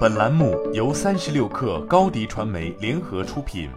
本栏目由三十六氪高低传媒联合出品。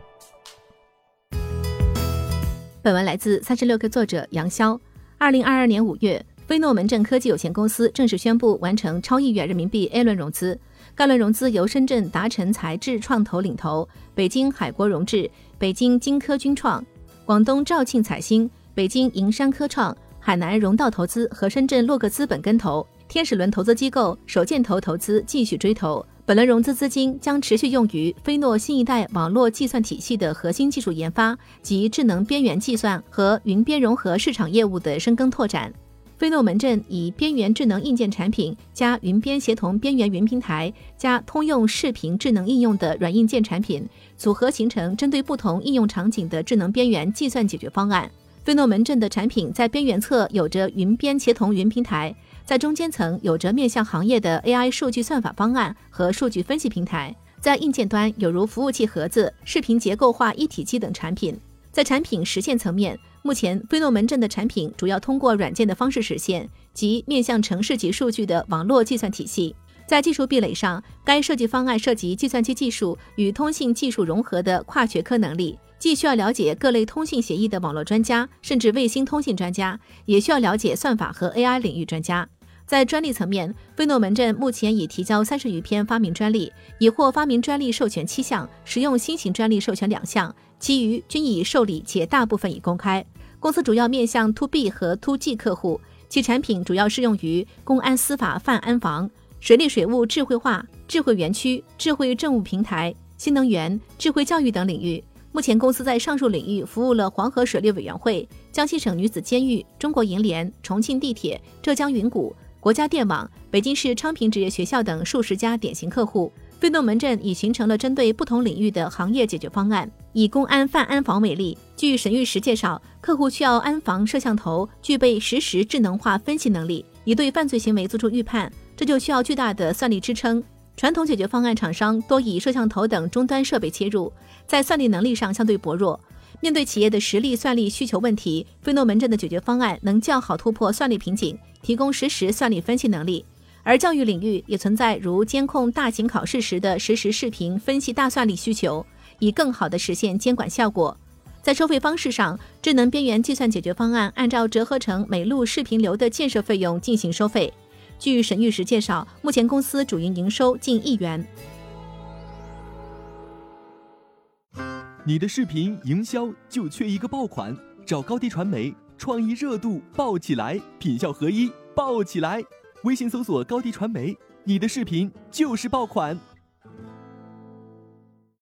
本文来自三十六氪作者杨潇。二零二二年五月，飞诺门镇科技有限公司正式宣布完成超亿元人民币 A 轮融资。该轮融资由深圳达晨材智创投领投，北京海国融智、北京金科君创、广东肇庆彩星、北京银山科创、海南融道投资和深圳洛克资本跟投。天使轮投资机构首箭头投资继续追投，本轮融资资金将持续用于飞诺新一代网络计算体系的核心技术研发及智能边缘计算和云边融合市场业务的深耕拓展。飞诺门阵以边缘智能硬件产品加云边协同边缘云平台加通用视频智能应用的软硬件产品组合，形成针对不同应用场景的智能边缘计算解决方案。飞诺门阵的产品在边缘侧有着云边协同云平台。在中间层有着面向行业的 AI 数据算法方案和数据分析平台，在硬件端有如服务器盒子、视频结构化一体机等产品。在产品实现层面，目前飞诺门镇的产品主要通过软件的方式实现，即面向城市级数据的网络计算体系。在技术壁垒上，该设计方案涉及计算机技术与通信技术融合的跨学科能力。既需要了解各类通信协议的网络专家，甚至卫星通信专家，也需要了解算法和 AI 领域专家。在专利层面，飞诺门镇目前已提交三十余篇发明专利，已获发明专利授权七项，实用新型专利授权两项，其余均已受理且大部分已公开。公司主要面向 To B 和 To G 客户，其产品主要适用于公安、司法、犯安防、水利水务智慧化、智慧园区、智慧政务平台、新能源、智慧教育等领域。目前，公司在上述领域服务了黄河水利委员会、江西省女子监狱、中国银联、重庆地铁、浙江云谷、国家电网、北京市昌平职业学校等数十家典型客户。飞诺门镇已形成了针对不同领域的行业解决方案。以公安犯安防为例，据沈玉石介绍，客户需要安防摄像头具备实时智能化分析能力，以对犯罪行为做出预判，这就需要巨大的算力支撑。传统解决方案厂商多以摄像头等终端设备切入，在算力能力上相对薄弱。面对企业的实力算力需求问题，飞诺门镇的解决方案能较好突破算力瓶颈，提供实时算力分析能力。而教育领域也存在如监控大型考试时的实时视频分析大算力需求，以更好地实现监管效果。在收费方式上，智能边缘计算解决方案按照折合成每路视频流的建设费用进行收费。据沈玉石介绍，目前公司主营营收近亿元。你的视频营销就缺一个爆款，找高低传媒，创意热度爆起来，品效合一爆起来。微信搜索高低传媒，你的视频就是爆款。